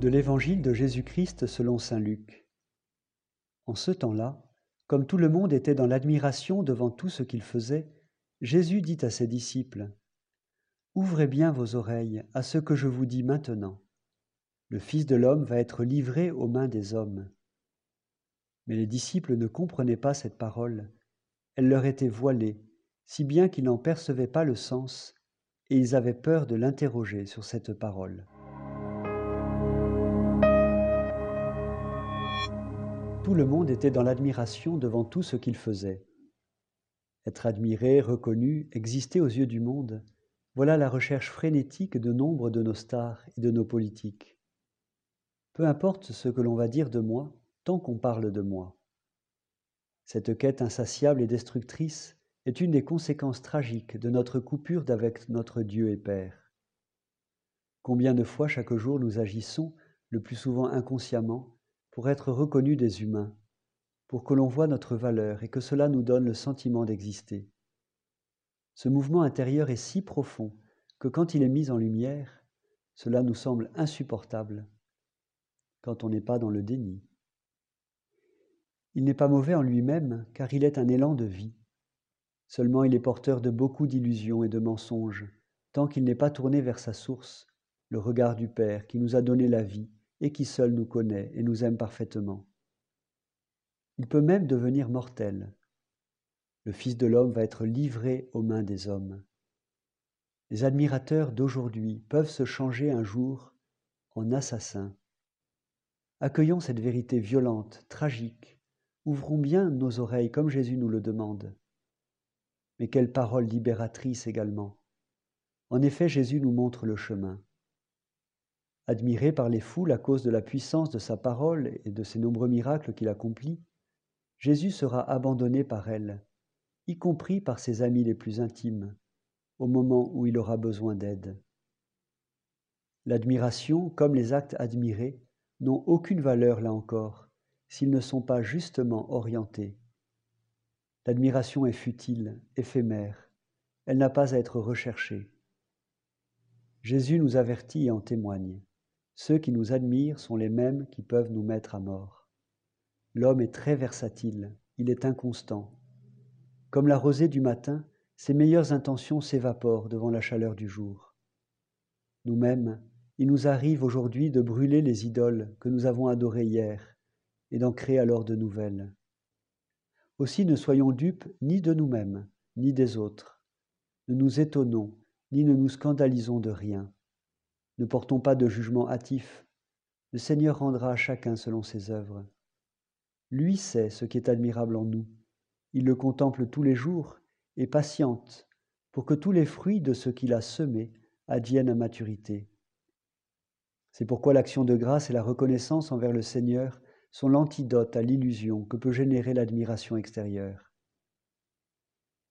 De l'Évangile de Jésus-Christ selon Saint Luc. En ce temps-là, comme tout le monde était dans l'admiration devant tout ce qu'il faisait, Jésus dit à ses disciples, Ouvrez bien vos oreilles à ce que je vous dis maintenant. Le Fils de l'homme va être livré aux mains des hommes. Mais les disciples ne comprenaient pas cette parole. Elle leur était voilée, si bien qu'ils n'en percevaient pas le sens, et ils avaient peur de l'interroger sur cette parole. Tout le monde était dans l'admiration devant tout ce qu'il faisait. Être admiré, reconnu, exister aux yeux du monde, voilà la recherche frénétique de nombre de nos stars et de nos politiques. Peu importe ce que l'on va dire de moi, tant qu'on parle de moi. Cette quête insatiable et destructrice est une des conséquences tragiques de notre coupure d'avec notre Dieu et Père. Combien de fois chaque jour nous agissons, le plus souvent inconsciemment, pour être reconnus des humains, pour que l'on voie notre valeur et que cela nous donne le sentiment d'exister. Ce mouvement intérieur est si profond que quand il est mis en lumière, cela nous semble insupportable quand on n'est pas dans le déni. Il n'est pas mauvais en lui-même car il est un élan de vie. Seulement il est porteur de beaucoup d'illusions et de mensonges, tant qu'il n'est pas tourné vers sa source, le regard du Père qui nous a donné la vie et qui seul nous connaît et nous aime parfaitement. Il peut même devenir mortel. Le Fils de l'homme va être livré aux mains des hommes. Les admirateurs d'aujourd'hui peuvent se changer un jour en assassins. Accueillons cette vérité violente, tragique. Ouvrons bien nos oreilles comme Jésus nous le demande. Mais quelle parole libératrice également. En effet, Jésus nous montre le chemin. Admiré par les foules à cause de la puissance de sa parole et de ses nombreux miracles qu'il accomplit, Jésus sera abandonné par elles, y compris par ses amis les plus intimes, au moment où il aura besoin d'aide. L'admiration, comme les actes admirés, n'ont aucune valeur là encore, s'ils ne sont pas justement orientés. L'admiration est futile, éphémère, elle n'a pas à être recherchée. Jésus nous avertit et en témoigne. Ceux qui nous admirent sont les mêmes qui peuvent nous mettre à mort. L'homme est très versatile, il est inconstant. Comme la rosée du matin, ses meilleures intentions s'évaporent devant la chaleur du jour. Nous-mêmes, il nous arrive aujourd'hui de brûler les idoles que nous avons adorées hier et d'en créer alors de nouvelles. Aussi ne soyons dupes ni de nous-mêmes, ni des autres. Ne nous étonnons, ni ne nous scandalisons de rien. Ne portons pas de jugement hâtif. Le Seigneur rendra à chacun selon ses œuvres. Lui sait ce qui est admirable en nous. Il le contemple tous les jours et patiente pour que tous les fruits de ce qu'il a semé adviennent à maturité. C'est pourquoi l'action de grâce et la reconnaissance envers le Seigneur sont l'antidote à l'illusion que peut générer l'admiration extérieure.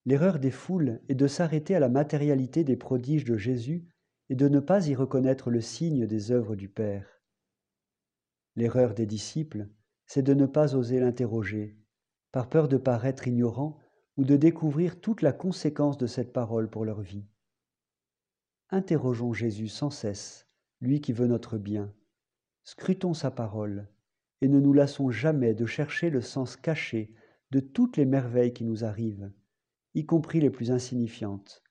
L'erreur des foules est de s'arrêter à la matérialité des prodiges de Jésus et de ne pas y reconnaître le signe des œuvres du Père. L'erreur des disciples, c'est de ne pas oser l'interroger, par peur de paraître ignorant ou de découvrir toute la conséquence de cette parole pour leur vie. Interrogeons Jésus sans cesse, lui qui veut notre bien. Scrutons sa parole, et ne nous lassons jamais de chercher le sens caché de toutes les merveilles qui nous arrivent, y compris les plus insignifiantes,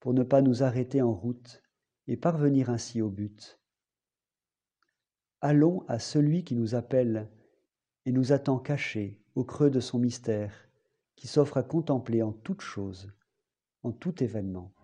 pour ne pas nous arrêter en route et parvenir ainsi au but. Allons à celui qui nous appelle et nous attend cachés au creux de son mystère, qui s'offre à contempler en toute chose, en tout événement.